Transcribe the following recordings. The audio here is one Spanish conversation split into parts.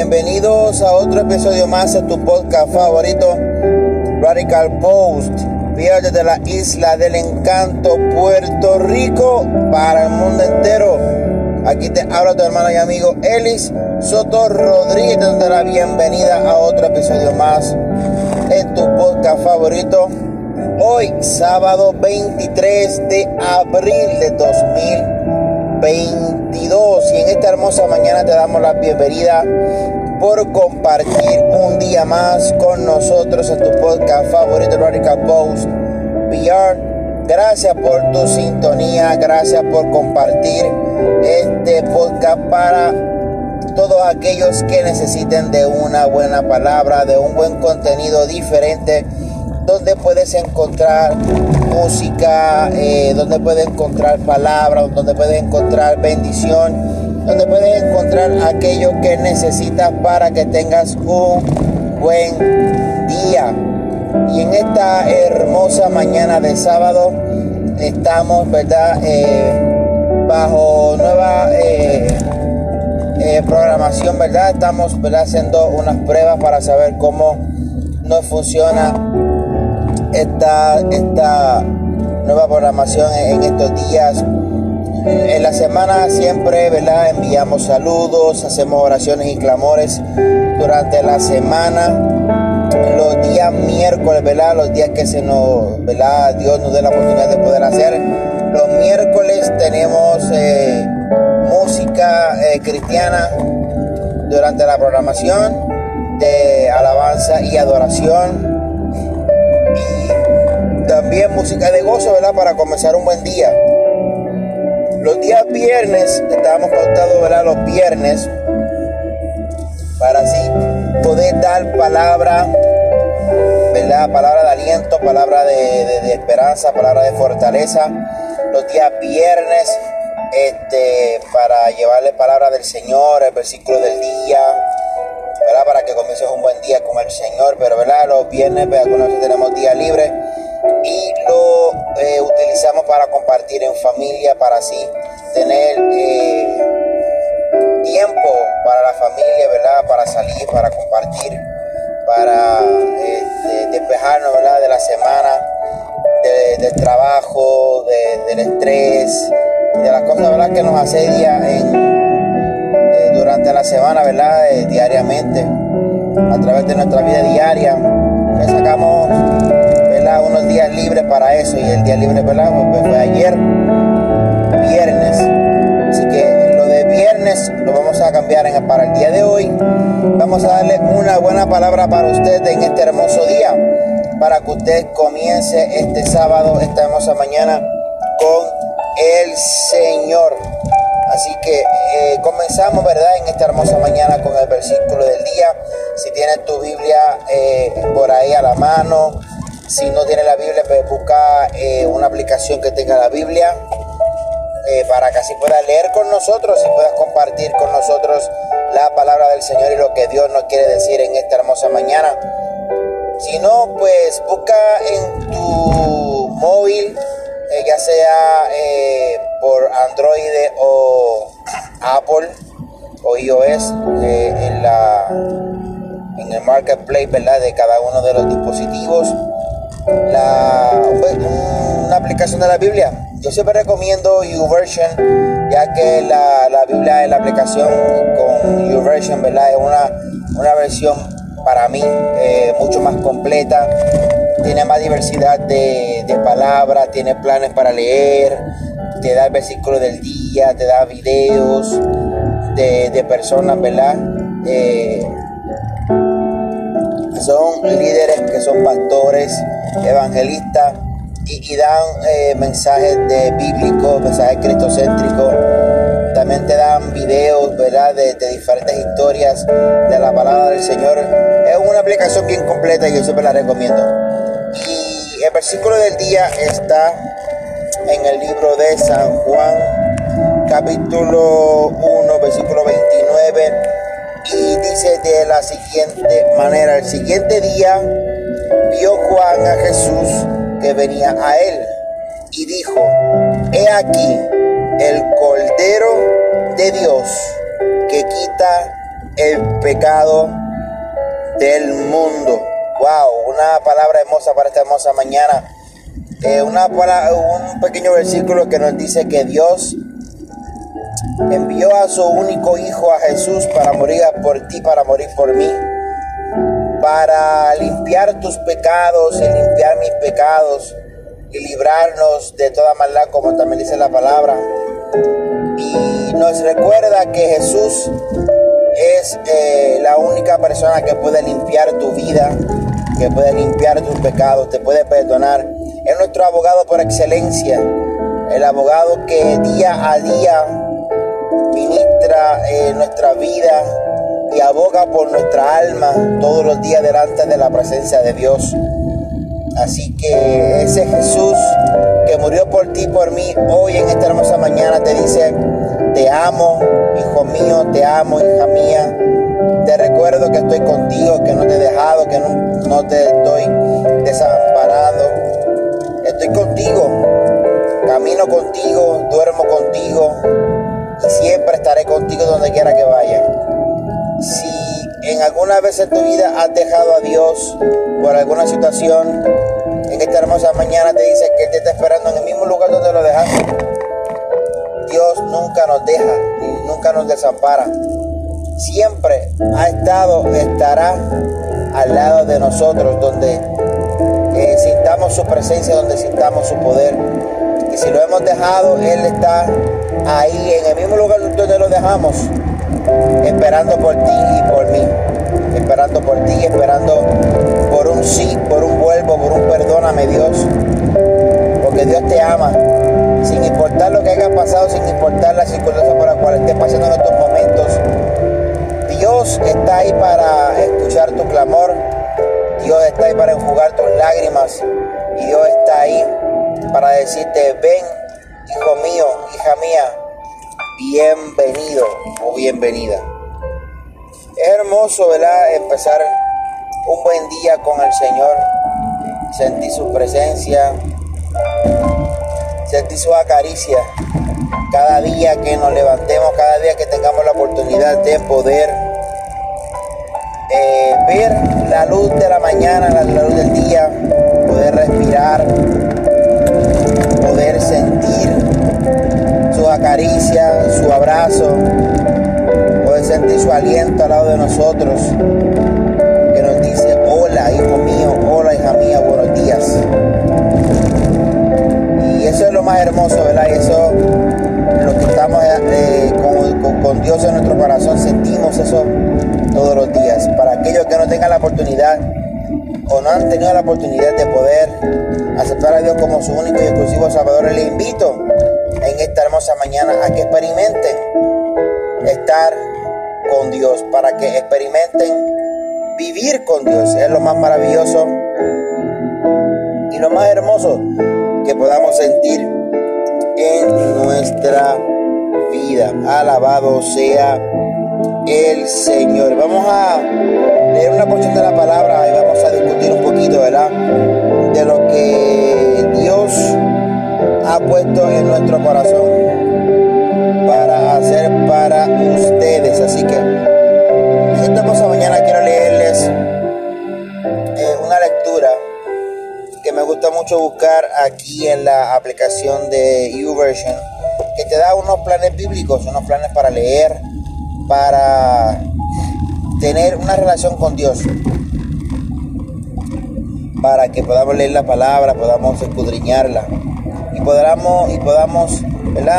Bienvenidos a otro episodio más de tu podcast favorito, Radical Post. Vía desde la isla del encanto, Puerto Rico, para el mundo entero. Aquí te habla tu hermano y amigo Elis Soto Rodríguez, dando la bienvenida a otro episodio más en tu podcast favorito. Hoy, sábado 23 de abril de 2022. Hermosa mañana te damos la bienvenida por compartir un día más con nosotros en tu podcast favorito, Radical Post VR. Gracias por tu sintonía, gracias por compartir este podcast para todos aquellos que necesiten de una buena palabra, de un buen contenido diferente donde puedes encontrar música, eh, donde puedes encontrar palabras, donde puedes encontrar bendición, donde puedes encontrar aquello que necesitas para que tengas un buen día. Y en esta hermosa mañana de sábado estamos, ¿verdad? Eh, bajo nueva eh, programación, ¿verdad? Estamos ¿verdad? haciendo unas pruebas para saber cómo nos funciona esta, esta nueva programación en estos días. En la semana siempre, ¿verdad? Enviamos saludos, hacemos oraciones y clamores durante la semana. Los días miércoles, ¿verdad? Los días que se nos, ¿verdad? Dios nos dé la oportunidad de poder hacer. Los miércoles tenemos eh, música eh, cristiana durante la programación de alabanza y adoración también música de gozo, ¿verdad? Para comenzar un buen día. Los días viernes, estábamos pautados, ¿verdad? Los viernes, para así poder dar palabra, ¿verdad? Palabra de aliento, palabra de, esperanza, palabra de fortaleza. Los días viernes, este, para llevarle palabra del Señor, el versículo del día, ¿verdad? Para que comiences un buen día con el Señor, pero, ¿verdad? Los viernes, pues, algunos tenemos día libre y lo eh, utilizamos para compartir en familia, para así tener eh, tiempo para la familia, ¿verdad? Para salir, para compartir, para este, despejarnos, ¿verdad? De la semana, del trabajo, del estrés, de las cosas, ¿verdad? Que nos asedia eh, durante la semana, ¿verdad? diariamente, a través de nuestra vida diaria. Que sacamos unos días libres para eso y el día libre ¿verdad? Pues fue ayer, lo vamos a cambiar para el día de hoy. Vamos a darle una buena palabra para usted en este hermoso día, para que usted comience este sábado, esta hermosa mañana con el Señor. Así que eh, comenzamos, ¿verdad? En esta hermosa mañana con el versículo del día. Si tienes tu Biblia eh, por ahí a la mano, si no tiene la Biblia, pues busca eh, una aplicación que tenga la Biblia eh, para que así puedas leer con nosotros y puedas compartir con nosotros la palabra del Señor y lo que Dios nos quiere decir en esta hermosa mañana. Si no, pues busca en tu móvil, eh, ya sea por Android o Apple o iOS, en, la, en el marketplace ¿verdad? de cada uno de los dispositivos la, una aplicación de la Biblia. Yo siempre recomiendo YouVersion, ya que la, la Biblia en la aplicación con YouVersion, ¿verdad? Es una, una versión para mí eh, mucho más completa. Tiene más diversidad de, de palabras, tiene planes para leer, te da el versículo del día, te da videos de, de personas, ¿verdad? Eh, son líderes que son pastores, evangelistas y, dan eh, mensajes de bíblicos, mensajes cristocéntricos. También te dan videos, ¿verdad? De, diferentes historias de la palabra del Señor. Es una aplicación bien completa y yo siempre la recomiendo. Y el versículo del día está en el libro de San Juan, capítulo 1, versículo 29 y dice de la siguiente manera, el siguiente día vio Juan a Jesús que venía a él y dijo, he aquí el Cordero de Dios que quita el pecado del mundo. Wow, una palabra hermosa para esta hermosa mañana. Eh, una, un pequeño versículo que nos dice que Dios envió a su único hijo a Jesús para morir por ti, para morir por mí, para limpiar tus pecados y limpiar mis pecados y librarnos de toda maldad, como también dice la palabra. Y nos recuerda que Jesús es eh, la única persona que puede limpiar tu vida, que puede limpiar tus pecados, te puede perdonar. Es nuestro abogado por excelencia, el abogado que día a día ministra eh, nuestra vida y aboga por nuestra alma todos los días delante de la presencia de Dios. Así que ese Jesús que murió por ti, por mí, hoy en esta hermosa mañana te dice, te amo, hijo mío, te amo, hija mía. Te recuerdo que estoy contigo, que no te he dejado, que no, te estoy desamparado. Estoy contigo, camino contigo, duermo contigo y siempre estaré contigo donde quiera que vaya. Alguna vez en tu vida has dejado a Dios por alguna situación, en esta hermosa mañana te dice que Él te está esperando en el mismo lugar donde lo dejaste. Dios nunca nos deja y nunca nos desampara. Siempre ha estado, estará al lado de nosotros, donde eh, sintamos su presencia, donde sintamos su poder. Y si lo hemos dejado, Él está ahí, en el mismo lugar donde lo dejamos, esperando por ti y por mí. Esperando por ti, esperando por un sí, por un vuelvo, por un perdóname Dios. Porque Dios te ama. Sin importar lo que haya pasado, sin importar las circunstancias por las cuales estés pasando en estos momentos. Dios está ahí para escuchar tu clamor. Dios está ahí para enjugar tus lágrimas. Y Dios está ahí para decirte, ven, hijo mío, hija mía, bienvenido o bienvenida. Es hermoso, ¿verdad? Empezar un buen día con el Señor, sentir su presencia, sentir su acaricia. Cada día que nos levantemos, cada día que tengamos la oportunidad de poder eh, ver la luz de la mañana, la, luz del día, poder respirar, lado de nosotros hola hijo mío, hola hija mía, buenos días. Y eso es lo más hermoso, ¿verdad? Eso, lo que estamos eh, con, Dios en nuestro corazón, sentimos eso todos los días. Para aquellos que no tengan la oportunidad o no han tenido la oportunidad de poder aceptar a Dios como su único y exclusivo Salvador, les invito en esta hermosa mañana a que experimenten estar con Dios, para que experimenten vivir con Dios. Es lo más maravilloso y lo más hermoso que podamos sentir en nuestra vida. Alabado sea el Señor. Vamos a leer una porción de la palabra y vamos a discutir un poquito, ¿verdad? De lo que Dios ha puesto en nuestro corazón para hacer para Así que esta cosa mañana quiero leerles eh, una lectura que me gusta mucho buscar aquí en la aplicación de YouVersion, que te da unos planes bíblicos, unos planes para leer, para tener una relación con Dios, para que podamos leer la palabra, podamos escudriñarla y podamos, y podamos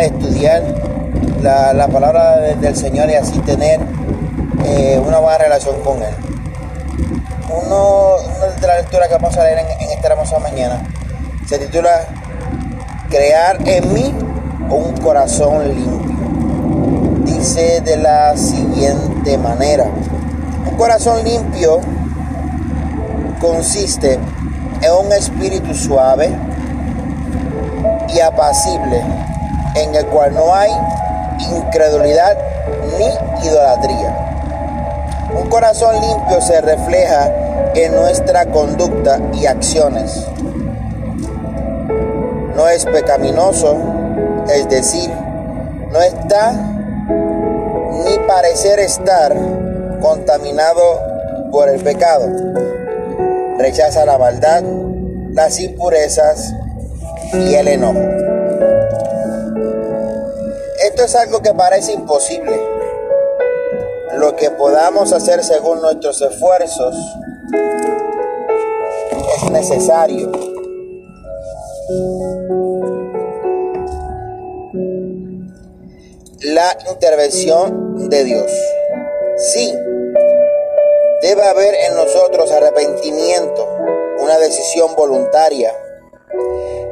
estudiar la, la palabra del Señor y así tener eh, una buena relación con Él. Una de las lecturas que vamos a leer en, esta hermosa mañana se titula Crear en mí un corazón limpio. Dice de la siguiente manera. Un corazón limpio consiste en un espíritu suave y apacible en el cual no hay incredulidad ni idolatría. Un corazón limpio se refleja en nuestra conducta y acciones. No es pecaminoso, es decir, no está ni parecer estar contaminado por el pecado. Rechaza la maldad, las impurezas y el enojo. Es algo que parece imposible. Lo que podamos hacer según nuestros esfuerzos es necesario. La intervención de Dios. Sí, debe haber en nosotros arrepentimiento, una decisión voluntaria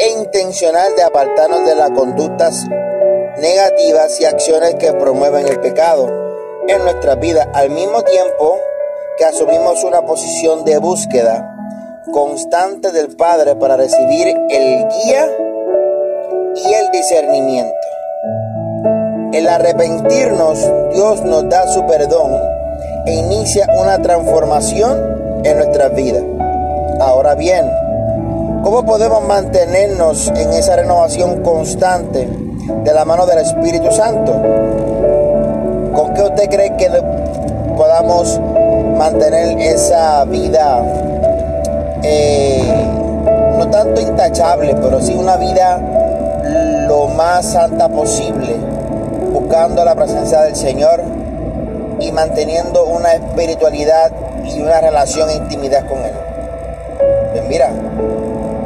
e intencional de apartarnos de las conductas negativas y acciones que promueven el pecado en nuestra vida, al mismo tiempo que asumimos una posición de búsqueda constante del Padre para recibir el guía y el discernimiento. El arrepentirnos, Dios nos da su perdón e inicia una transformación en nuestra vida. Ahora bien, ¿cómo podemos mantenernos en esa renovación constante de la mano del Espíritu Santo? ¿Con qué usted cree que podamos mantener esa vida eh, no tanto intachable, pero sí una vida lo más santa posible, buscando la presencia del Señor y manteniendo una espiritualidad y una relación e intimidad con Él. Pues mira,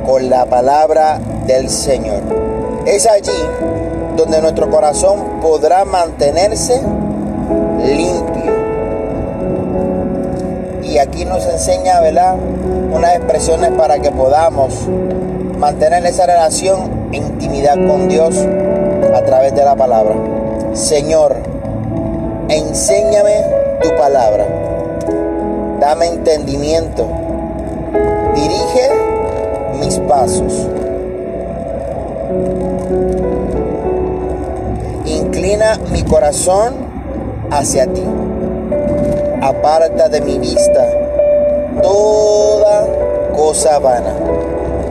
con la palabra del Señor. Es allí donde nuestro corazón podrá mantenerse limpio. Y aquí nos enseña, ¿verdad? Unas expresiones para que podamos mantener esa relación e intimidad con Dios a través de la palabra. Señor, enséñame tu palabra. Dame entendimiento. Dirige mis pasos. Mi corazón hacia ti. Aparta de mi vista toda cosa vana.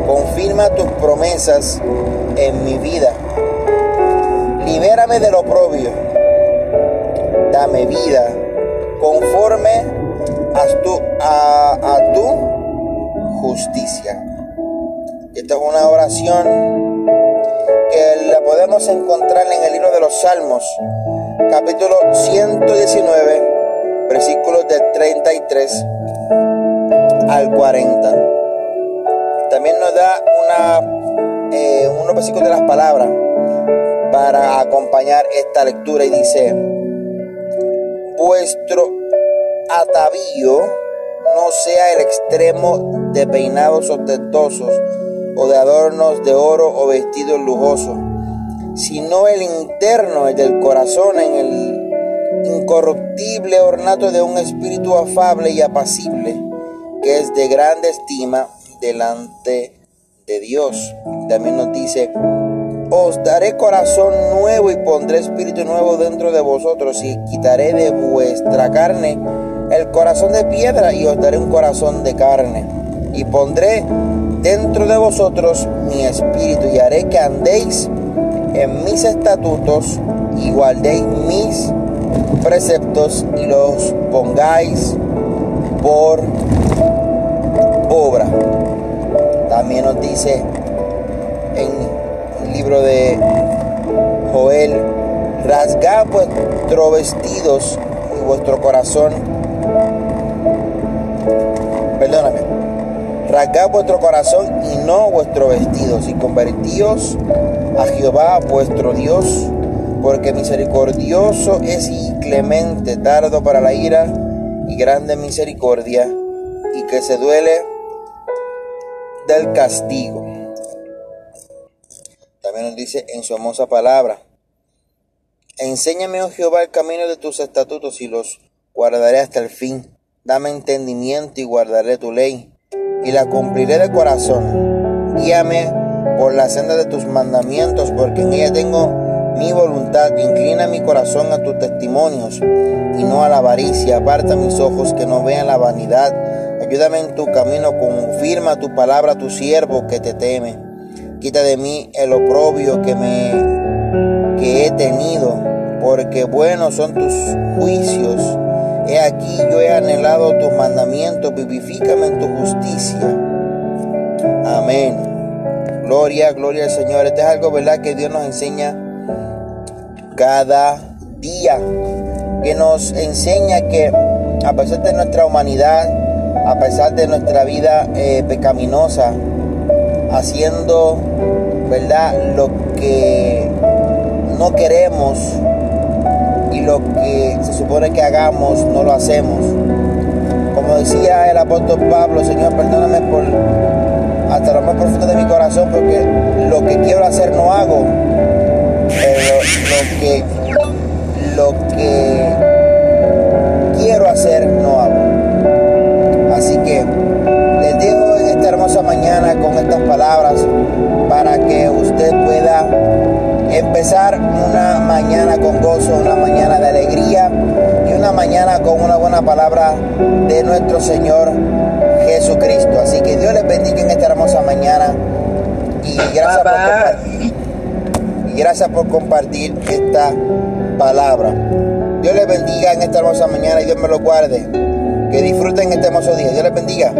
Confirma tus promesas en mi vida. Libérame del oprobio. Dame vida conforme a tu, justicia. Esta es una oración podemos encontrar en el libro de los Salmos, capítulo 119, versículos de 33 al 40. También nos da eh, unos versículos de las palabras para acompañar esta lectura y dice, vuestro atavío no sea el extremo de peinados ostentosos o de adornos de oro o vestidos lujosos, sino el interno, el del corazón, en el incorruptible ornato de un espíritu afable y apacible, que es de grande estima delante de Dios. También nos dice, os daré corazón nuevo y pondré espíritu nuevo dentro de vosotros y quitaré de vuestra carne el corazón de piedra y os daré un corazón de carne. Y pondré dentro de vosotros mi espíritu y haré que andéis en mis estatutos y guardéis mis preceptos y los pongáis por obra. También nos dice en el libro de Joel, rasgad vuestros vestidos y vuestro corazón. Perdóname. Rasgad vuestro corazón y no vuestro vestido, y convertíos a Jehová vuestro Dios, porque misericordioso es y clemente, tardo para la ira y grande misericordia, y que se duele del castigo. También nos dice en su hermosa palabra, enséñame, oh Jehová, el camino de tus estatutos y los guardaré hasta el fin. Dame entendimiento y guardaré tu ley y la cumpliré de corazón. Guíame por la senda de tus mandamientos, porque en ella tengo mi voluntad. Inclina mi corazón a tus testimonios y no a la avaricia. Aparta mis ojos que no vean la vanidad Ayúdame en tu camino, confirma tu palabra a tu siervo que te teme. Quita de mí el oprobio que me que he tenido, porque buenos son tus juicios He aquí yo he anhelado tus mandamientos, vivifícame en tu justicia. Amén. Gloria, gloria al Señor. Esto es algo, ¿verdad? Que Dios nos enseña cada día. Que nos enseña que a pesar de nuestra humanidad, a pesar de nuestra vida eh, pecaminosa, haciendo, ¿verdad? Lo que no queremos y lo que se supone que hagamos no lo hacemos. Como decía el apóstol Pablo, Señor, perdóname por hasta lo más profundo de mi corazón, porque lo que quiero hacer no hago, pero lo que lo que quiero hacer no hago. Así que les dejo en esta hermosa mañana con estas palabras para que usted pueda empezar una mañana con gozo, una mañana de alegría y una mañana con una buena palabra de nuestro Señor y gracias por compartir, y gracias por compartir esta palabra. Dios les bendiga en esta hermosa mañana y Dios me lo guarde. Que disfruten este hermoso día. Dios les bendiga.